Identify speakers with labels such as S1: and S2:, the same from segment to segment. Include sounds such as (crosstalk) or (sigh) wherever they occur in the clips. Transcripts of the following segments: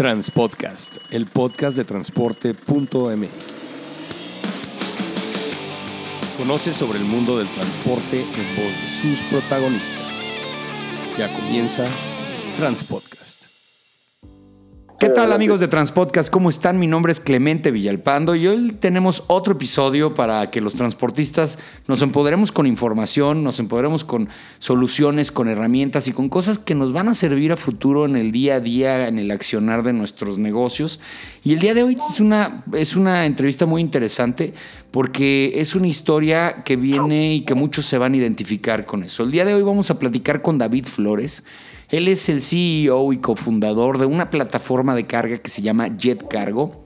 S1: Transpodcast, el podcast de transporte.mx. Conoce sobre el mundo del transporte en voz de sus protagonistas. Ya comienza Transpodcast. ¿Qué tal amigos de Transpodcast? ¿Cómo están? Mi nombre es Clemente Villalpando y hoy tenemos otro episodio para que los transportistas nos empoderemos con información, nos empoderemos con soluciones, con herramientas y con cosas que nos van a servir a futuro en el día a día, en el accionar de nuestros negocios. Y el día de hoy es una, es una entrevista muy interesante porque es una historia que viene y que muchos se van a identificar con eso. El día de hoy vamos a platicar con David Flores. Él es el CEO y cofundador de una plataforma de carga que se llama Jet Cargo.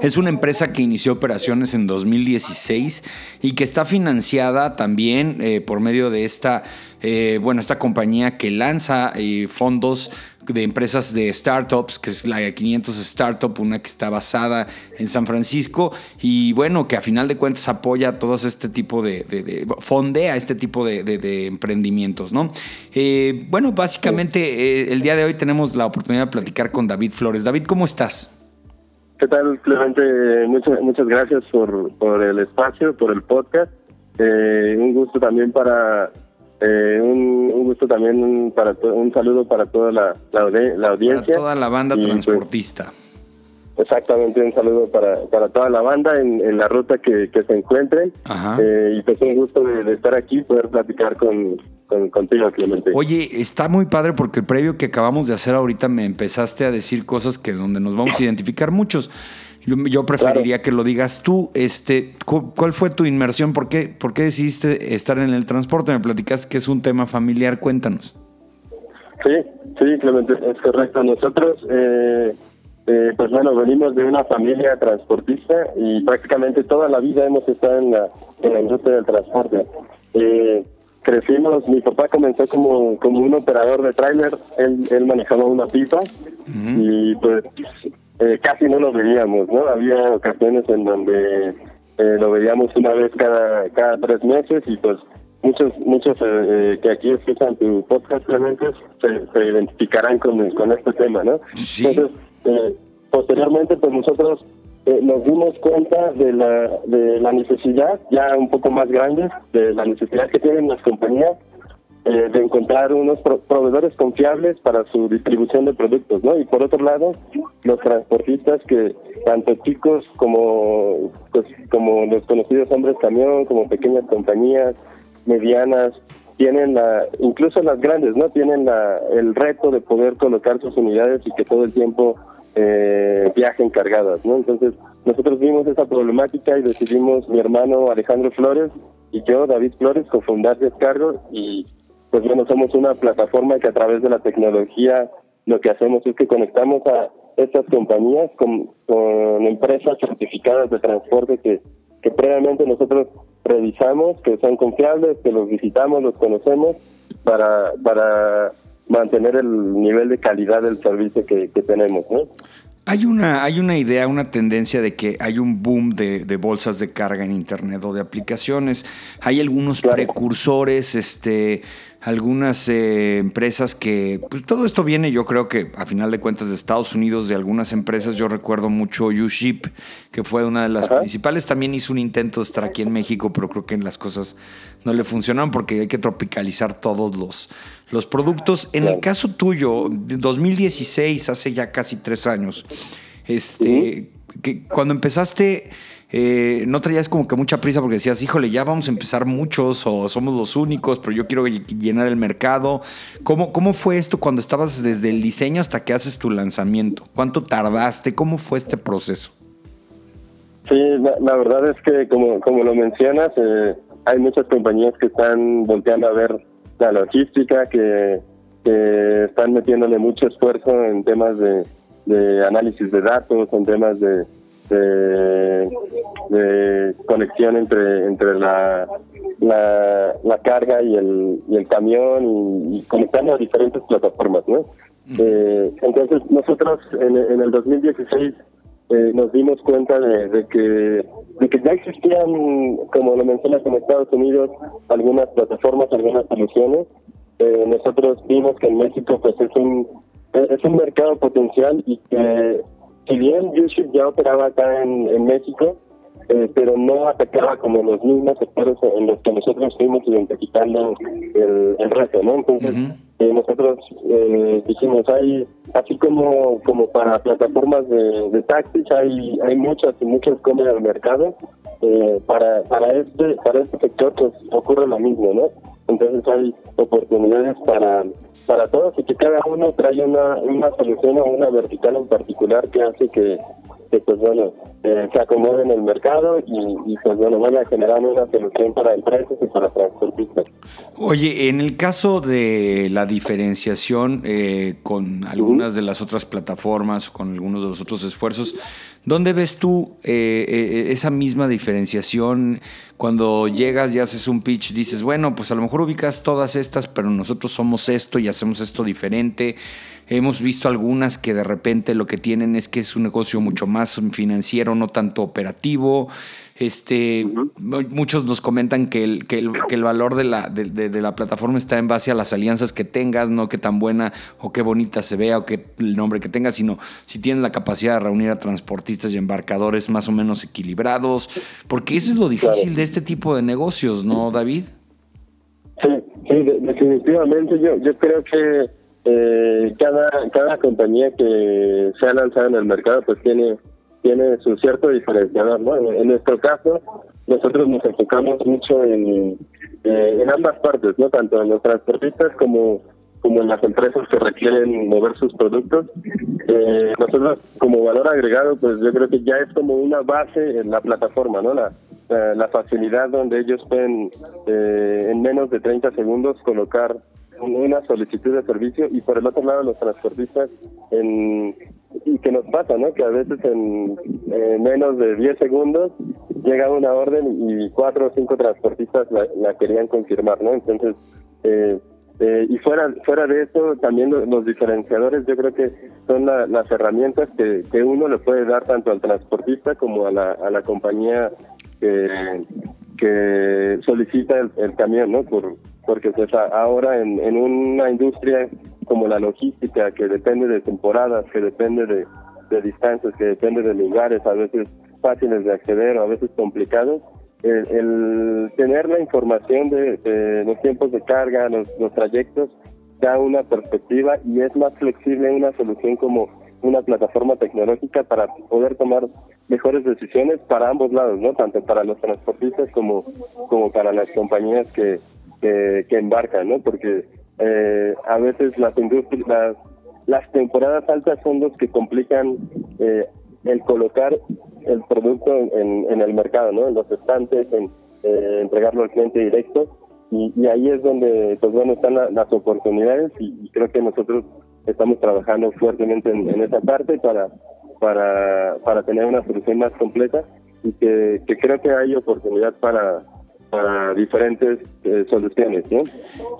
S1: Es una empresa que inició operaciones en 2016 y que está financiada también eh, por medio de esta, eh, bueno, esta compañía que lanza eh, fondos de empresas de startups, que es la 500 Startup, una que está basada en San Francisco y bueno, que a final de cuentas apoya a todo este tipo de, de, fondea este tipo de, emprendimientos, ¿no? Eh, bueno, básicamente eh, el día de hoy tenemos la oportunidad de platicar con David Flores. David, ¿cómo estás?
S2: ¿Qué tal, Clemente? Muchas, muchas gracias por, por el espacio, por el podcast. Eh, un gusto también para eh, un, gusto también para un saludo para toda la, la, audiencia.
S1: Para toda la banda pues, transportista.
S2: exactamente, un saludo para, para toda la banda en, la ruta que, se encuentren. Eh, y pues un gusto de, estar aquí, poder platicar con, contigo, Clemente.
S1: Oye, está muy padre porque el previo que acabamos de hacer ahorita me empezaste a decir cosas que donde nos vamos a identificar muchos. Yo, preferiría que lo digas tú. Este, ¿Cuál fue tu inmersión? ¿Por qué, ¿Por qué decidiste estar en el transporte? Me platicaste que es un tema familiar. Cuéntanos.
S2: Sí, sí, Clemente, es correcto. Nosotros, eh, eh, pues bueno, venimos de una familia transportista y prácticamente toda la vida hemos estado en la, en la industria del transporte. Eh, crecimos, mi papá comenzó como, como un operador de tráiler, él, él manejaba una pipa y pues eh, casi no lo veíamos, ¿no? Había ocasiones en donde eh, lo veíamos una vez cada cada tres meses y pues muchos muchos eh, que aquí escuchan tu podcast realmente se, se identificarán con, con este tema, ¿no? Entonces, posteriormente pues nosotros nos dimos cuenta de la, de la necesidad, ya un poco más grande, de la necesidad que tienen las compañías eh, de encontrar unos proveedores confiables para su distribución de productos, ¿no? Y por otro lado, los transportistas que tanto chicos como pues, como los conocidos hombres camión, como pequeñas compañías medianas tienen la incluso las grandes, ¿no? Tienen la el reto de poder colocar sus unidades y que todo el tiempo eh, viajen cargadas, ¿no? Entonces, nosotros vimos esa problemática y decidimos mi hermano Alejandro Flores y yo, David Flores, cofundar Descargo y pues bueno, somos una plataforma que a través de la tecnología lo que hacemos es que conectamos a estas compañías con, empresas certificadas de transporte que, que previamente nosotros revisamos, que son confiables, que los visitamos, los conocemos, para, para mantener el nivel de calidad del servicio que, tenemos. ¿no?
S1: Hay una, hay una idea, una tendencia de que hay un boom de, de bolsas de carga en Internet o de aplicaciones. Hay algunos precursores, este algunas eh, empresas que, pues todo esto viene yo creo que a final de cuentas de Estados Unidos, de algunas empresas, yo recuerdo mucho UShip, que fue una de las principales, también hizo un intento de estar aquí en México, pero creo que las cosas no le funcionaron porque hay que tropicalizar todos los, los productos. En el caso tuyo, 2016, hace ya casi tres años, este, que cuando empezaste eh, no traías como que mucha prisa porque decías, híjole, ya vamos a empezar muchos o somos los únicos, pero yo quiero llenar el mercado. ¿Cómo, cómo fue esto cuando estabas desde el diseño hasta que haces tu lanzamiento? ¿Cuánto tardaste? ¿Cómo fue este proceso?
S2: Sí, la, verdad es que como, como lo mencionas, eh, hay muchas compañías que están volteando a ver la logística, que, están metiéndole mucho esfuerzo en temas de análisis de datos, en temas de, de, conexión entre entre la, la, carga y el, y el camión y, conectando a diferentes plataformas, ¿no? Eh, entonces nosotros en, en el 2016 eh, nos dimos cuenta de, que de que ya existían, como lo mencionas en Estados Unidos, algunas plataformas, algunas soluciones. Eh, nosotros vimos que en México pues es un es un mercado potencial y que si bien YouShip ya operaba acá en, México, eh, pero no atacaba como los mismos sectores en los que nosotros fuimos identificando el, el reto, ¿no? Entonces, eh, nosotros eh, dijimos, hay, así como como para plataformas de, de taxis, hay hay muchas y muchas como en el mercado, eh, para para este para este sector pues ocurre lo mismo, ¿no? Entonces hay oportunidades para para todos y que cada uno trae una, una solución o una vertical en particular que hace que, pues bueno, eh, se acomode en el mercado y, pues bueno, van a generar una solución para empresas y para transportistas.
S1: Oye, en el caso de la diferenciación eh, con algunas de las otras plataformas con algunos de los otros esfuerzos, ¿Dónde ves tú eh, eh, esa misma diferenciación cuando llegas y haces un pitch? Dices, bueno, pues a lo mejor ubicas todas estas, pero nosotros somos esto y hacemos esto diferente. Hemos visto algunas que de repente lo que tienen es que es un negocio mucho más financiero, no tanto operativo. Este, Muchos nos comentan que el, que el, que el valor de la, de, la plataforma está en base a las alianzas que tengas, no qué tan buena o qué bonita se vea o qué el nombre que tengas, sino si tienes la capacidad de reunir a transportistas y embarcadores más o menos equilibrados, porque eso es lo difícil de este tipo de negocios, ¿no, David?
S2: Sí, sí definitivamente yo, yo creo que eh, cada, cada compañía que se ha lanzado en el mercado pues tiene tiene su cierto diferenciador, ¿no? En, nuestro caso, nosotros nos enfocamos mucho en, eh, en ambas partes, ¿no? Tanto en los transportistas como como en las empresas que requieren mover sus productos. Eh, nosotros como valor agregado, pues yo creo que ya es como una base en la plataforma, ¿no? La, la, facilidad donde ellos pueden eh, en menos de 30 segundos colocar una solicitud de servicio y por el otro lado los transportistas en y que nos pasa, ¿no? Que a veces en menos de 10 segundos llega una orden y cuatro o cinco transportistas la, querían confirmar, ¿no? Entonces, eh, eh, y fuera fuera de eso, también los, diferenciadores yo creo que son las herramientas que, que uno le puede dar tanto al transportista como a la, a la compañía que, que solicita el, el camión, ¿no? Por, porque pues ahora en, en una industria como la logística que depende de temporadas, que depende de, distancias, que depende de lugares a veces fáciles de acceder o a veces complicados, el, tener la información de, los tiempos de carga, los, los trayectos, da una perspectiva y es más flexible una solución como una plataforma tecnológica para poder tomar mejores decisiones para ambos lados, ¿no? Tanto para los transportistas como, como para las compañías que, que, embarcan, ¿no? Porque eh, a veces las industrias, las, temporadas altas son los que complican eh, el colocar el producto en, en, el mercado, ¿no? En los estantes, en eh, entregarlo al cliente directo. Y, ahí es donde, pues bueno, están las oportunidades y, creo que nosotros estamos trabajando fuertemente en, en, esa parte para, para, para tener una solución más completa y que, que creo que hay oportunidad para, para diferentes eh, soluciones.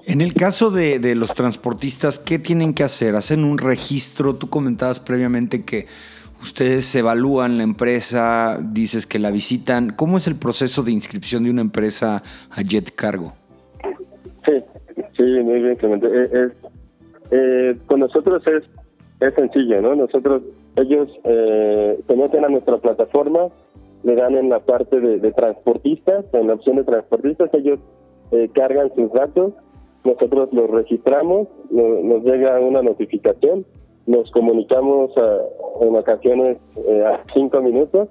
S1: En el caso de, de, los transportistas, ¿qué tienen que hacer? ¿Hacen un registro? Tú comentabas previamente que ustedes evalúan la empresa, dices que la visitan. ¿Cómo es el proceso de inscripción de una empresa a Jet Cargo?
S2: Sí, sí, muy bien, eh, eh, con nosotros es, es sencillo, ¿no? Nosotros, ellos eh, se meten a nuestra plataforma, le dan en la parte de, transportistas, en la opción de transportistas, ellos eh, cargan sus datos, nosotros los registramos, nos llega una notificación, nos comunicamos en ocasiones eh, a cinco minutos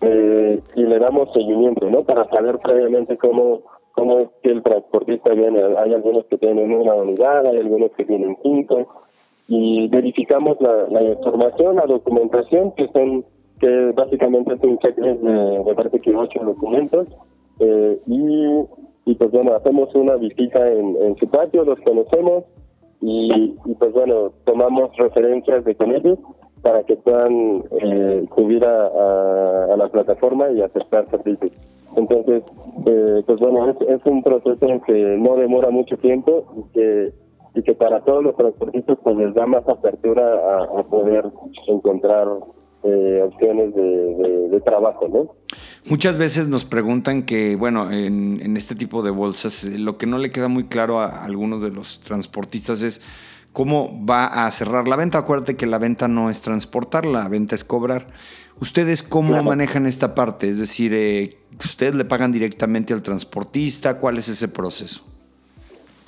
S2: eh, y le damos seguimiento, ¿no? Para saber previamente cómo, cómo es que el transportista viene. Hay algunos que tienen una unidad, hay algunos que tienen cinco y verificamos la, la información, la documentación que son que básicamente es un checklist de, de parte que ocho documentos eh, y, y pues bueno, hacemos una visita en, su patio, los conocemos y, y, pues bueno, tomamos referencias de con ellos para que puedan eh, subir a, a, la plataforma y aceptar servicios. Entonces, eh, pues bueno, es, es, un proceso que no demora mucho tiempo y que, y que para todos los transportistas pues les da más apertura a poder encontrar eh, opciones de, trabajo, ¿no?
S1: Muchas veces nos preguntan que, bueno, en, este tipo de bolsas, eh, lo que no le queda muy claro a, algunos de los transportistas es cómo va a cerrar la venta. Acuérdate que la venta no es transportar, la venta es cobrar. ¿Ustedes cómo manejan esta parte? Es decir, eh, ¿ustedes le pagan directamente al transportista? ¿Cuál es ese proceso?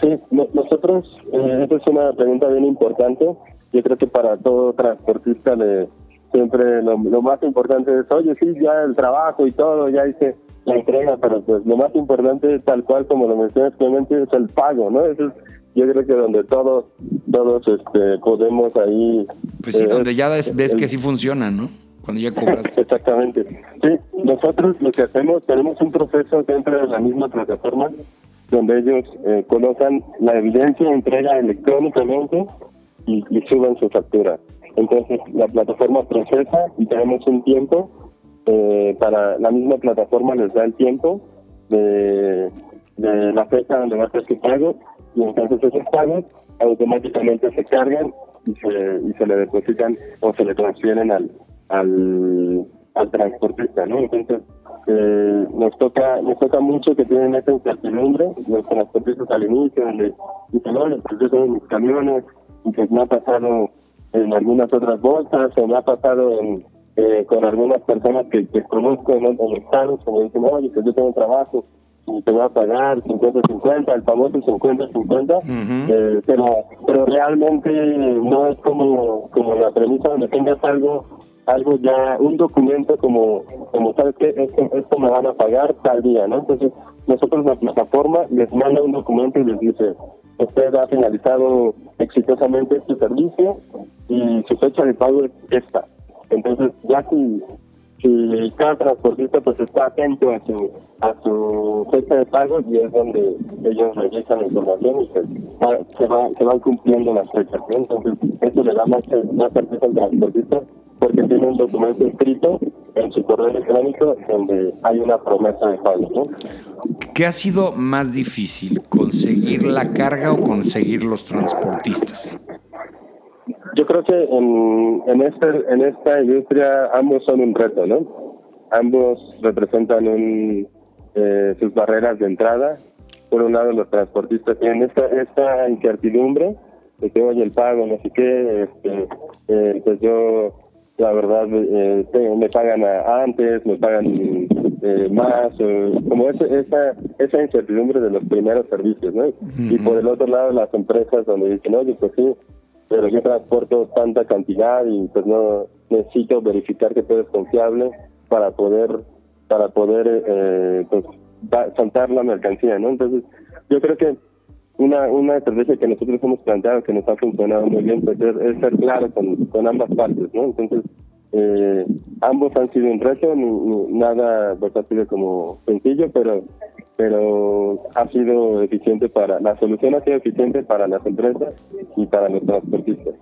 S2: Sí, nosotros, eh, esa es una pregunta bien importante. Yo creo que para todo transportista le, siempre lo, más importante es, oye, sí, ya el trabajo y todo, ya hice la entrega, pero pues lo más importante, tal cual como lo mencionas Clemente, es el pago, ¿no? Eso es, yo creo que donde todos, todos este, podemos ahí...
S1: Pues sí, eh, donde ya ves, que sí funciona, ¿no? Cuando ya cobras. (laughs)
S2: Exactamente. Sí, nosotros lo que hacemos, tenemos un proceso dentro de la misma plataforma donde ellos eh, colocan la evidencia, entrega electrónicamente y, y suben su factura. Entonces la plataforma procesa y tenemos un tiempo eh, para la misma plataforma les da el tiempo de, la fecha donde va a ser su pago y entonces esos pagos automáticamente se cargan y se, y se le depositan o se le transfieren al, al, transportista, ¿no? Entonces eh, nos toca nos toca mucho que tienen esa incertidumbre los transportistas al inicio donde dicen, no, pues yo tengo mis camiones y pues me ha pasado en algunas otras bolsas o me ha pasado eh, con algunas personas que, conozco en, los estados, como dicen, oye, pues yo tengo trabajo y te voy a pagar 50-50, el famoso 50-50, eh, pero pero realmente no es como como la premisa donde tengas algo algo ya, un documento como, como sabes que esto, esto me van a pagar tal día, ¿no? Entonces, nosotros la plataforma les manda un documento y les dice, usted ha finalizado exitosamente este servicio y su fecha de pago es esta. Entonces, ya si, si cada transportista pues está atento a su a su fecha de pago y es donde ellos revisan la información y se, va, se van cumpliendo las fechas. Entonces, eso le da más, más certeza al transportista porque tiene un documento escrito en su correo electrónico donde hay una promesa de pago. ¿no?
S1: ¿Qué ha sido más difícil, conseguir la carga o conseguir los transportistas?
S2: Yo creo que en, en, este, en esta industria ambos son un reto, ¿no? Ambos representan un, eh, sus barreras de entrada. Por un lado, los transportistas tienen esta, esta incertidumbre de que, oye, el pago, no sé qué, este, eh, pues yo la verdad eh, me pagan antes, me pagan eh, más, como esa, esa incertidumbre de los primeros servicios, ¿no? Y por el otro lado las empresas donde dicen, oye, pues sí, pero yo transporto tanta cantidad y pues no necesito verificar que todo es confiable para poder para poder eh, pues saltar la mercancía, ¿no? Entonces yo creo que una, una estrategia que nosotros hemos planteado que nos ha funcionado muy bien pues es, ser claro con, con, ambas partes, ¿no? Entonces, eh, ambos han sido un reto, nada pues, ha sido como sencillo, pero pero ha sido eficiente para, la solución ha sido eficiente para las empresas y para los transportistas.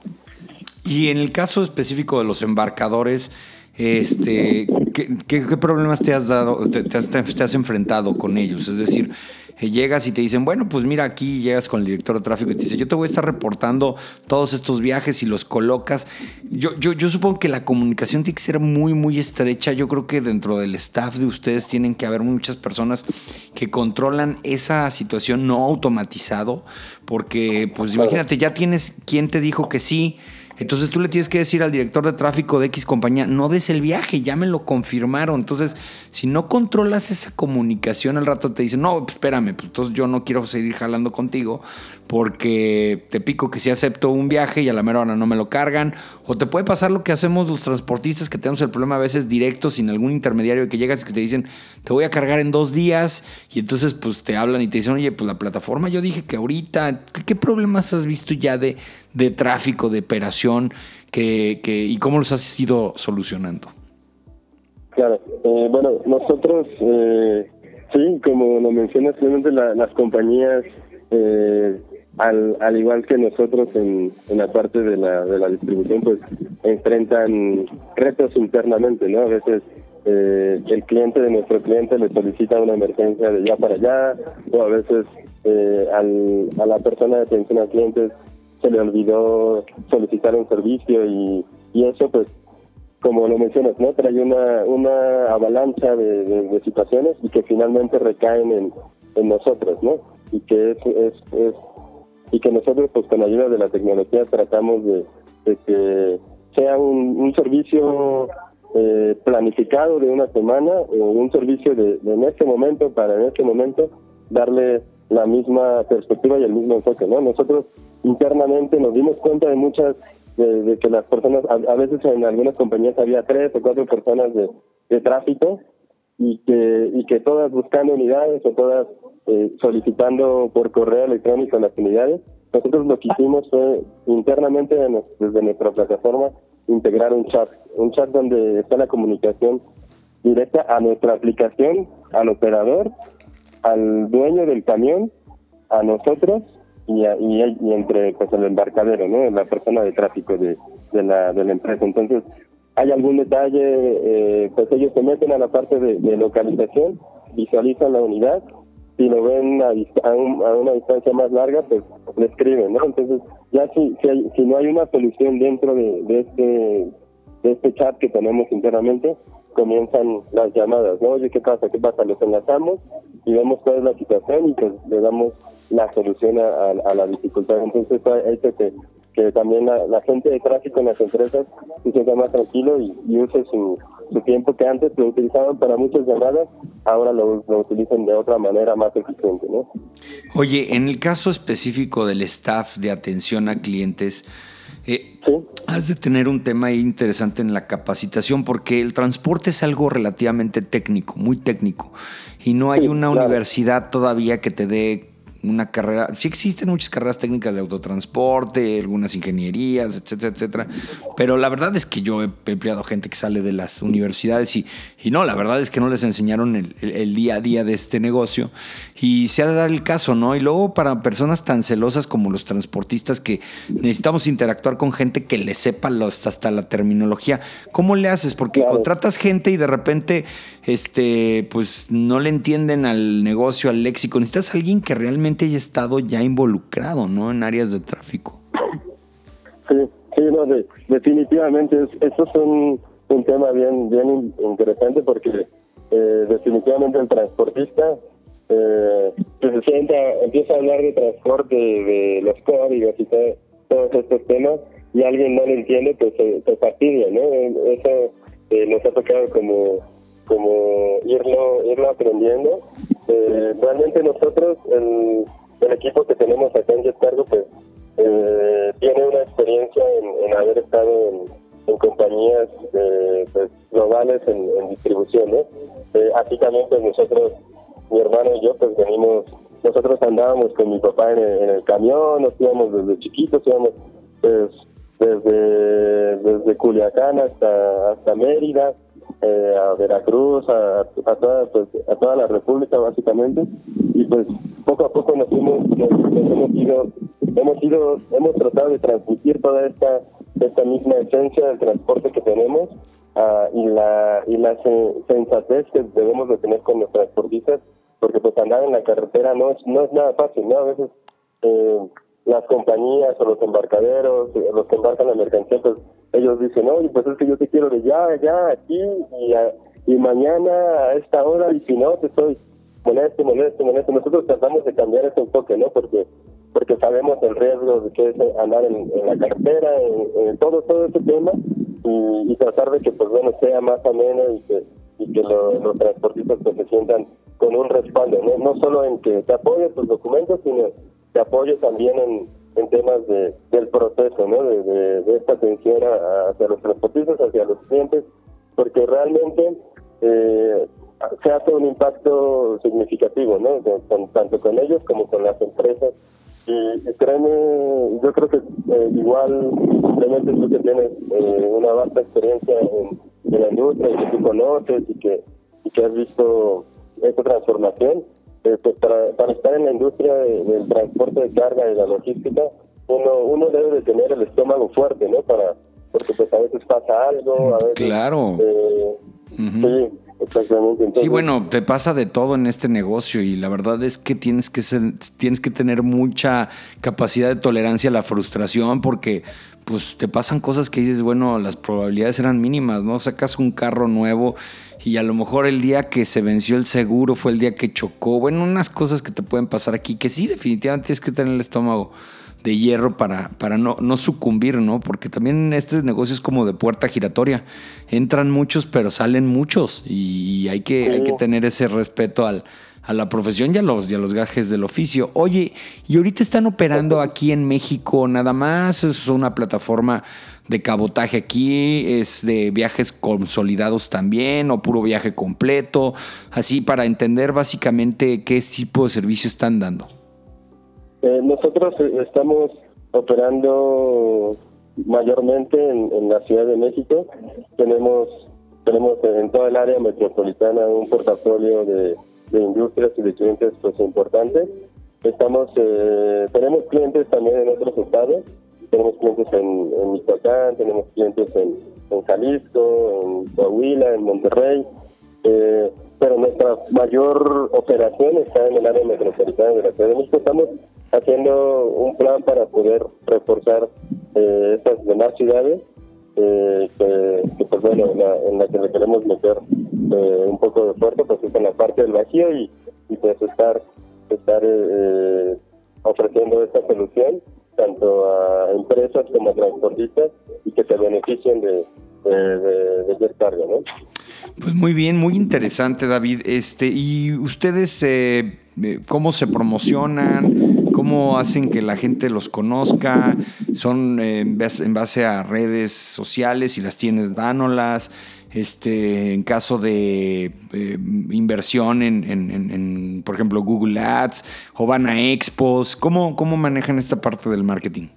S1: Y en el caso específico de los embarcadores, este, ¿qué, problemas te has dado, te, has, te, has, enfrentado con ellos? Es decir, llegas y te dicen, bueno, pues mira, aquí llegas con el director de tráfico y te dice, yo te voy a estar reportando todos estos viajes y los colocas. Yo, yo, yo supongo que la comunicación tiene que ser muy, muy estrecha. Yo creo que dentro del staff de ustedes tienen que haber muchas personas que controlan esa situación no automatizado, porque pues imagínate, ya tienes quien te dijo que sí entonces tú le tienes que decir al director de tráfico de X compañía, no des el viaje, ya me lo confirmaron. Entonces, si no controlas esa comunicación, al rato te dicen, no, espérame, pues entonces yo no quiero seguir jalando contigo porque te pico que si acepto un viaje y a la mera hora no me lo cargan. O te puede pasar lo que hacemos los transportistas que tenemos el problema a veces directo, sin algún intermediario que llegas y que te dicen, te voy a cargar en dos días. Y entonces pues te hablan y te dicen, oye, pues la plataforma yo dije que ahorita, ¿qué, problemas has visto ya de, de tráfico, de operación? Que, que, ¿Y cómo los has ido solucionando?
S2: Claro, eh, bueno, nosotros, eh, sí, como lo mencionas, simplemente las compañías eh, al, al igual que nosotros en, en la parte de la, de la distribución, pues enfrentan retos internamente, ¿no? A veces eh, el cliente de nuestro cliente le solicita una emergencia de ya para allá, o a veces eh, al, a la persona de atención a clientes se le olvidó solicitar un servicio y, y eso pues como lo mencionas, ¿no? Trae una, una avalancha de, de, situaciones y que finalmente recaen en, en nosotros, ¿no? Y que es, es, es y que nosotros pues con ayuda de la tecnología tratamos de, que sea un, servicio eh, planificado de una semana o un servicio de, en este momento para en este momento darle la misma perspectiva y el mismo enfoque no nosotros internamente nos dimos cuenta de muchas de, que las personas a, veces en algunas compañías había tres o cuatro personas de, de tráfico y que y que todas buscando unidades o todas eh, solicitando por correo electrónico las unidades. Nosotros lo que hicimos fue internamente desde nuestra plataforma integrar un chat, un chat donde está la comunicación directa a nuestra aplicación, al operador, al dueño del camión, a nosotros y, y, entre pues el embarcadero, ¿no? La persona de tráfico de, de, la, de la empresa. Entonces, hay algún detalle, eh, pues ellos se meten a la parte de, de localización, visualizan la unidad si lo ven a, a, una distancia más larga, pues le escriben, ¿no? Entonces, ya si, si, no hay una solución dentro de, de, este de este chat que tenemos internamente, comienzan las llamadas, ¿no? Oye, ¿qué pasa? ¿Qué pasa? Los enlazamos y vemos cuál es la situación y pues le damos la solución a, la dificultad. Entonces, hay que, que también la, gente de tráfico en las empresas se sienta más tranquilo y, y use su, su tiempo que antes lo utilizaban para muchas llamadas, ahora lo, lo utilizan de otra manera más eficiente. ¿no?
S1: Oye, en el caso específico del staff de atención a clientes, eh, has de tener un tema interesante en la capacitación porque el transporte es algo relativamente técnico, muy técnico, y no hay una universidad todavía que te dé una carrera, sí existen muchas carreras técnicas de autotransporte, algunas ingenierías, etcétera, etcétera, pero la verdad es que yo he empleado gente que sale de las universidades y, y no, la verdad es que no les enseñaron el, el, día a día de este negocio y se ha de dar el caso, ¿no? Y luego para personas tan celosas como los transportistas que necesitamos interactuar con gente que le sepa los, hasta la terminología, ¿cómo le haces? Porque contratas gente y de repente, este, pues no le entienden al negocio, al léxico, necesitas a alguien que realmente haya estado ya involucrado, ¿no? En áreas de tráfico.
S2: Sí, sí, no, definitivamente. esto es un, tema bien, bien interesante porque eh, definitivamente el transportista eh, se sienta, empieza a hablar de transporte, de los códigos y todos estos temas y alguien no lo entiende, pues se, se fastidia, ¿no? Eso eh, nos ha tocado como como irlo irlo aprendiendo eh, realmente nosotros, el, el, equipo que tenemos acá en Jetcargo, pues eh, tiene una experiencia en, haber estado en, compañías eh, pues, globales en, distribución. ¿no? así también pues nosotros, mi hermano y yo, pues venimos, nosotros andábamos con mi papá en el, camión, nos íbamos desde chiquitos, íbamos pues desde, desde Culiacán hasta, hasta Mérida, eh, a Veracruz, a, a, toda, pues, a toda la República básicamente, y pues poco a poco nos, hemos, hemos ido, hemos ido, hemos tratado de transmitir toda esta, esta misma esencia del transporte que tenemos uh, y la y la sensatez que debemos de tener con los transportistas, porque pues andar en la carretera no es, no es nada fácil, ¿no? A veces eh, las compañías o los embarcaderos, los que embarcan la mercancía, pues ellos dicen, oye, pues es que yo te quiero de ya, ya, aquí y, y mañana a esta hora, y si no, te estoy molesto, molesto, molesto. Nosotros tratamos de cambiar ese enfoque, ¿no? Porque porque sabemos el riesgo de que es andar en, la carretera, en, todo todo ese tema, y, tratar de que, pues bueno, sea más ameno y que, y que los transportistas pues, se sientan con un respaldo, ¿no? No solo en que te apoyen tus documentos, sino te apoyo también en, en temas de, del proceso, ¿no? De, de, esta atención hacia los transportistas, hacia los clientes, porque realmente eh, se hace un impacto significativo, ¿no? tanto con ellos como con las empresas. Y, créeme, yo creo que eh, igual, simplemente tú que tienes eh, una vasta experiencia en, en, la industria y que tú conoces y que, y que has visto esta transformación, eh, pues para, para, estar en la industria del transporte de carga y la logística, uno, uno debe de tener el estómago fuerte, ¿no? Para, porque pues a veces pasa algo, a veces...
S1: Claro.
S2: Eh, Sí, exactamente.
S1: sí, bueno, te pasa de todo en este negocio y la verdad es que tienes que ser, tienes que tener mucha capacidad de tolerancia a la frustración porque pues te pasan cosas que dices, bueno, las probabilidades eran mínimas, ¿no? Sacas un carro nuevo y a lo mejor el día que se venció el seguro fue el día que chocó. Bueno, unas cosas que te pueden pasar aquí que sí, definitivamente tienes que tener el estómago de hierro para, para no, no sucumbir, ¿no? Porque también este negocio es como de puerta giratoria. Entran muchos, pero salen muchos. Y hay que, hay que tener ese respeto al, a la profesión y a, los, y a los gajes del oficio. Oye, ¿y ahorita están operando aquí en México nada más? ¿Es una plataforma de cabotaje aquí? ¿Es de viajes consolidados también o puro viaje completo? Así para entender básicamente qué tipo de servicio están dando.
S2: Eh, nosotros eh, estamos operando mayormente en, la Ciudad de México. Tenemos tenemos en toda el área metropolitana un portafolio de de industrias y de clientes pues importantes. Estamos, eh, tenemos clientes también en otros estados, tenemos clientes en, en Michoacán, tenemos clientes en, en, Jalisco, en Coahuila, en Monterrey, eh, pero nuestra mayor operación está en el área metropolitana de la Ciudad de. Estamos haciendo un plan para poder reforzar eh, estas demás ciudades eh, que, pues bueno, en la, que le queremos meter eh, un poco de fuerza, pues es en la parte del vacío y, y pues estar, estar eh, ofreciendo esta solución tanto a empresas como a transportistas y que se beneficien de, de, de, carga, ¿no?
S1: Pues muy bien, muy interesante, David. Este, ¿y ustedes eh, cómo se promocionan? ¿Cómo hacen que la gente los conozca? ¿Son eh, en base a redes sociales? y las tienes, dánolas. Este, en caso de eh, inversión en, por ejemplo, Google Ads o van a expos, ¿cómo, cómo manejan esta parte del marketing?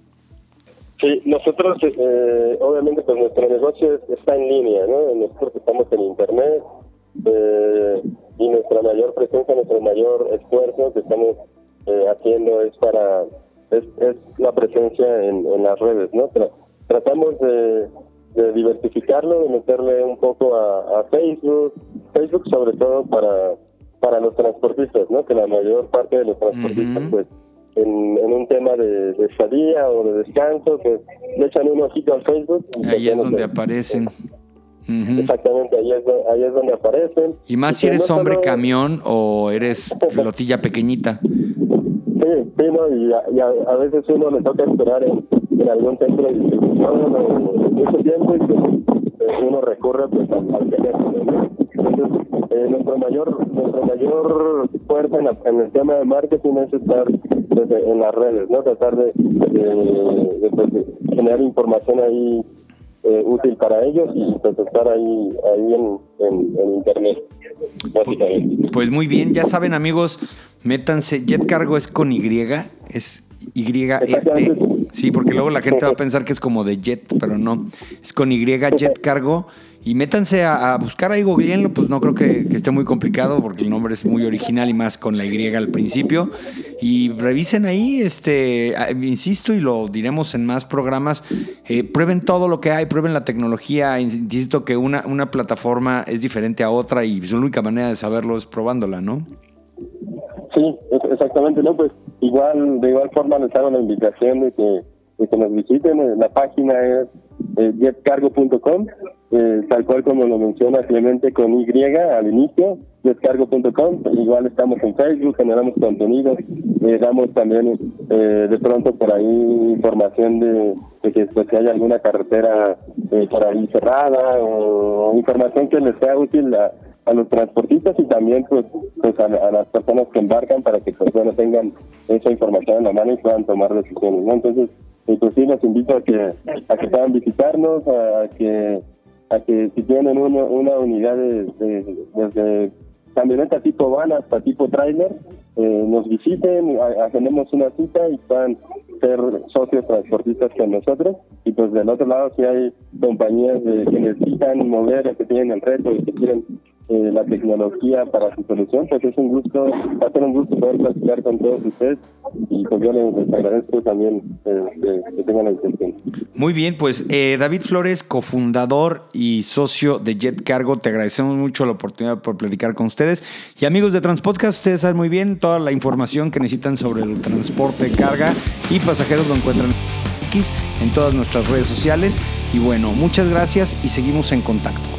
S2: Sí, nosotros, eh, obviamente, pues nuestro negocio está en línea, ¿no? Nosotros estamos en Internet y nuestra mayor presencia, nuestro mayor esfuerzo que estamos eh, haciendo es para es, es la presencia en, en, las redes, ¿no? tratamos de, de, diversificarlo, de meterle un poco a, a, Facebook, Facebook sobre todo para para los transportistas, ¿no? Que la mayor parte de los transportistas, pues, en, en, un tema de, de, estadía o de descanso, pues le echan un ojito al Facebook.
S1: Ahí es donde aparecen.
S2: Exactamente, ahí es, ahí es donde aparecen.
S1: Y más si eres hombre camión o eres (laughs) flotilla pequeñita.
S2: Sí, sí, no, y, a, veces uno le toca esperar en, algún centro de distribución mucho tiempo y pues, uno recurre pues, al, teléfono. Entonces, eh, nuestro mayor nuestro mayor fuerza en, el tema de marketing es estar en las redes, no tratar de, de, pues, generar información ahí eh, útil para ellos y pues estar ahí, ahí en, en, internet.
S1: Básicamente. Pues muy bien, ya saben amigos, métanse, Jet Cargo es con Y, es Y -E Sí, porque luego la gente va a (laughs) pensar que es como de Jet, pero no, es con Y Jet Cargo y métanse a, buscar ahí, googleenlo, pues no creo que, esté muy complicado porque el nombre es muy original y más con la Y al principio. Y revisen ahí, este, insisto, y lo diremos en más programas, eh, prueben todo lo que hay, prueben la tecnología. Insisto que una, una plataforma es diferente a otra y su única manera de saberlo es probándola, ¿no?
S2: Sí, exactamente, ¿no? Pues igual, de igual forma les hago la invitación de que, de que nos visiten. La página es eh, jetcargo.com, eh, tal cual como lo menciona Clemente con Y al inicio, jetcargo.com. Igual estamos en Facebook, generamos contenido, eh, damos también eh, de pronto por ahí información de, que pues, si hay alguna carretera por ahí cerrada o, información que les sea útil a, a los transportistas y también pues, pues a, las personas que embarcan para que pues, tengan esa información en la mano y puedan tomar decisiones. ¿no? Entonces, pues sí, los invito a que, a que puedan visitarnos, a que, a que si tienen una, una unidad de, desde camioneta tipo van hasta tipo trailer, eh, nos visiten, hacemos una cita y puedan ser socios transportistas con nosotros. Y pues del otro lado, si hay compañías que necesitan mover, que tienen el reto y que quieren eh, la tecnología para su solución, pues es un gusto, va a ser un gusto poder platicar con todos ustedes y pues yo les, agradezco también eh, que tengan la atención.
S1: Muy bien, pues eh, David Flores, cofundador y socio de Jet Cargo, te agradecemos mucho la oportunidad por platicar con ustedes. Y amigos de Transpodcast, ustedes saben muy bien toda la información que necesitan sobre el transporte, carga y pasajeros lo encuentran en todas nuestras redes sociales. Y bueno, muchas gracias y seguimos en contacto.